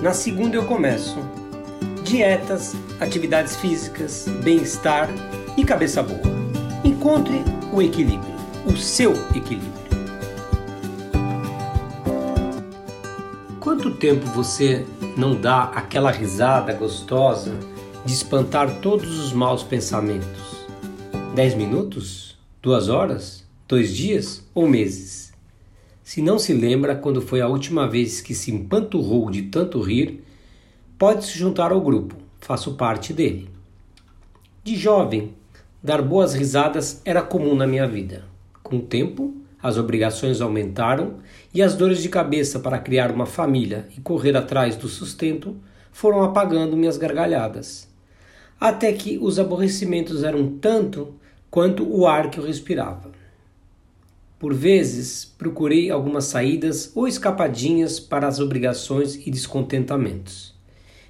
Na segunda eu começo. Dietas, atividades físicas, bem-estar e cabeça boa. Encontre o equilíbrio, o seu equilíbrio. Quanto tempo você não dá aquela risada gostosa de espantar todos os maus pensamentos? Dez minutos? Duas horas? Dois dias? Ou meses? Se não se lembra quando foi a última vez que se empanturrou de tanto rir, pode se juntar ao grupo, faço parte dele. De jovem, dar boas risadas era comum na minha vida. Com o tempo, as obrigações aumentaram e as dores de cabeça para criar uma família e correr atrás do sustento foram apagando minhas gargalhadas. Até que os aborrecimentos eram tanto quanto o ar que eu respirava. Por vezes, procurei algumas saídas ou escapadinhas para as obrigações e descontentamentos.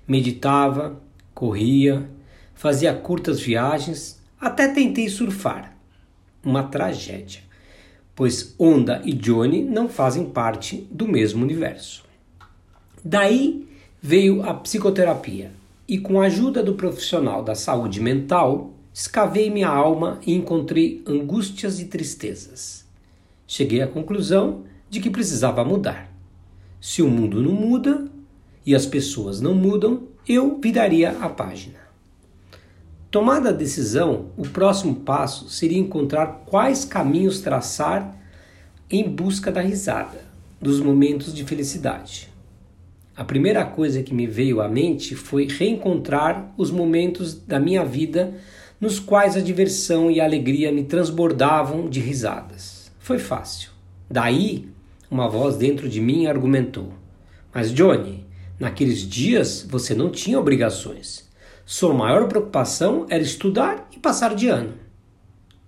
Meditava, corria, fazia curtas viagens, até tentei surfar. Uma tragédia, pois Onda e Johnny não fazem parte do mesmo universo. Daí veio a psicoterapia, e com a ajuda do profissional da saúde mental, escavei minha alma e encontrei angústias e tristezas cheguei à conclusão de que precisava mudar. Se o mundo não muda e as pessoas não mudam, eu viraria a página. Tomada a decisão, o próximo passo seria encontrar quais caminhos traçar em busca da risada, dos momentos de felicidade. A primeira coisa que me veio à mente foi reencontrar os momentos da minha vida nos quais a diversão e a alegria me transbordavam de risadas. Foi fácil. Daí, uma voz dentro de mim argumentou: Mas, Johnny, naqueles dias você não tinha obrigações. Sua maior preocupação era estudar e passar de ano.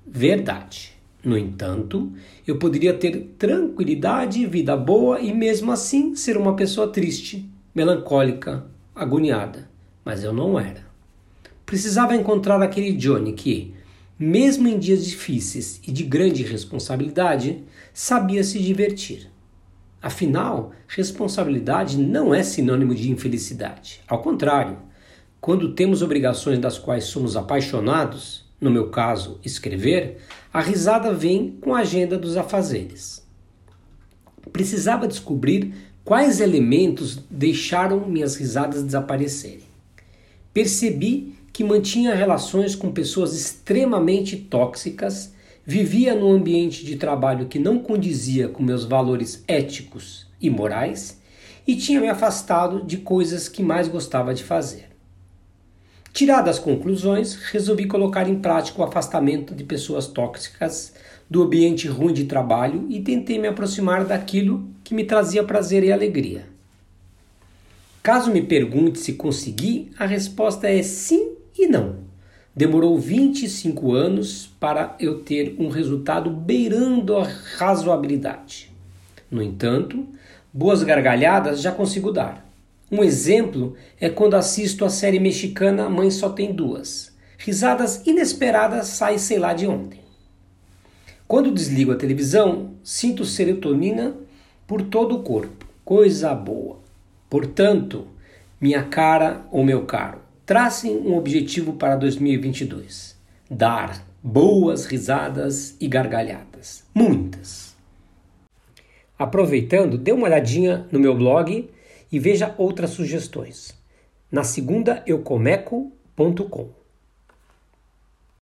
Verdade. No entanto, eu poderia ter tranquilidade, vida boa e mesmo assim ser uma pessoa triste, melancólica, agoniada. Mas eu não era. Precisava encontrar aquele Johnny que, mesmo em dias difíceis e de grande responsabilidade, sabia se divertir. Afinal, responsabilidade não é sinônimo de infelicidade. Ao contrário, quando temos obrigações das quais somos apaixonados, no meu caso, escrever, a risada vem com a agenda dos afazeres. Precisava descobrir quais elementos deixaram minhas risadas desaparecerem. Percebi que mantinha relações com pessoas extremamente tóxicas, vivia num ambiente de trabalho que não condizia com meus valores éticos e morais e tinha me afastado de coisas que mais gostava de fazer. Tiradas as conclusões, resolvi colocar em prática o afastamento de pessoas tóxicas do ambiente ruim de trabalho e tentei me aproximar daquilo que me trazia prazer e alegria. Caso me pergunte se consegui, a resposta é sim e não. Demorou 25 anos para eu ter um resultado beirando a razoabilidade. No entanto, boas gargalhadas já consigo dar. Um exemplo é quando assisto a série mexicana Mãe Só Tem Duas. Risadas inesperadas saem sei lá de ontem. Quando desligo a televisão, sinto serotonina por todo o corpo. Coisa boa. Portanto, minha cara ou meu caro, Tracem um objetivo para 2022: dar boas risadas e gargalhadas. Muitas. Aproveitando, dê uma olhadinha no meu blog e veja outras sugestões. Na segunda, eucomeco.com.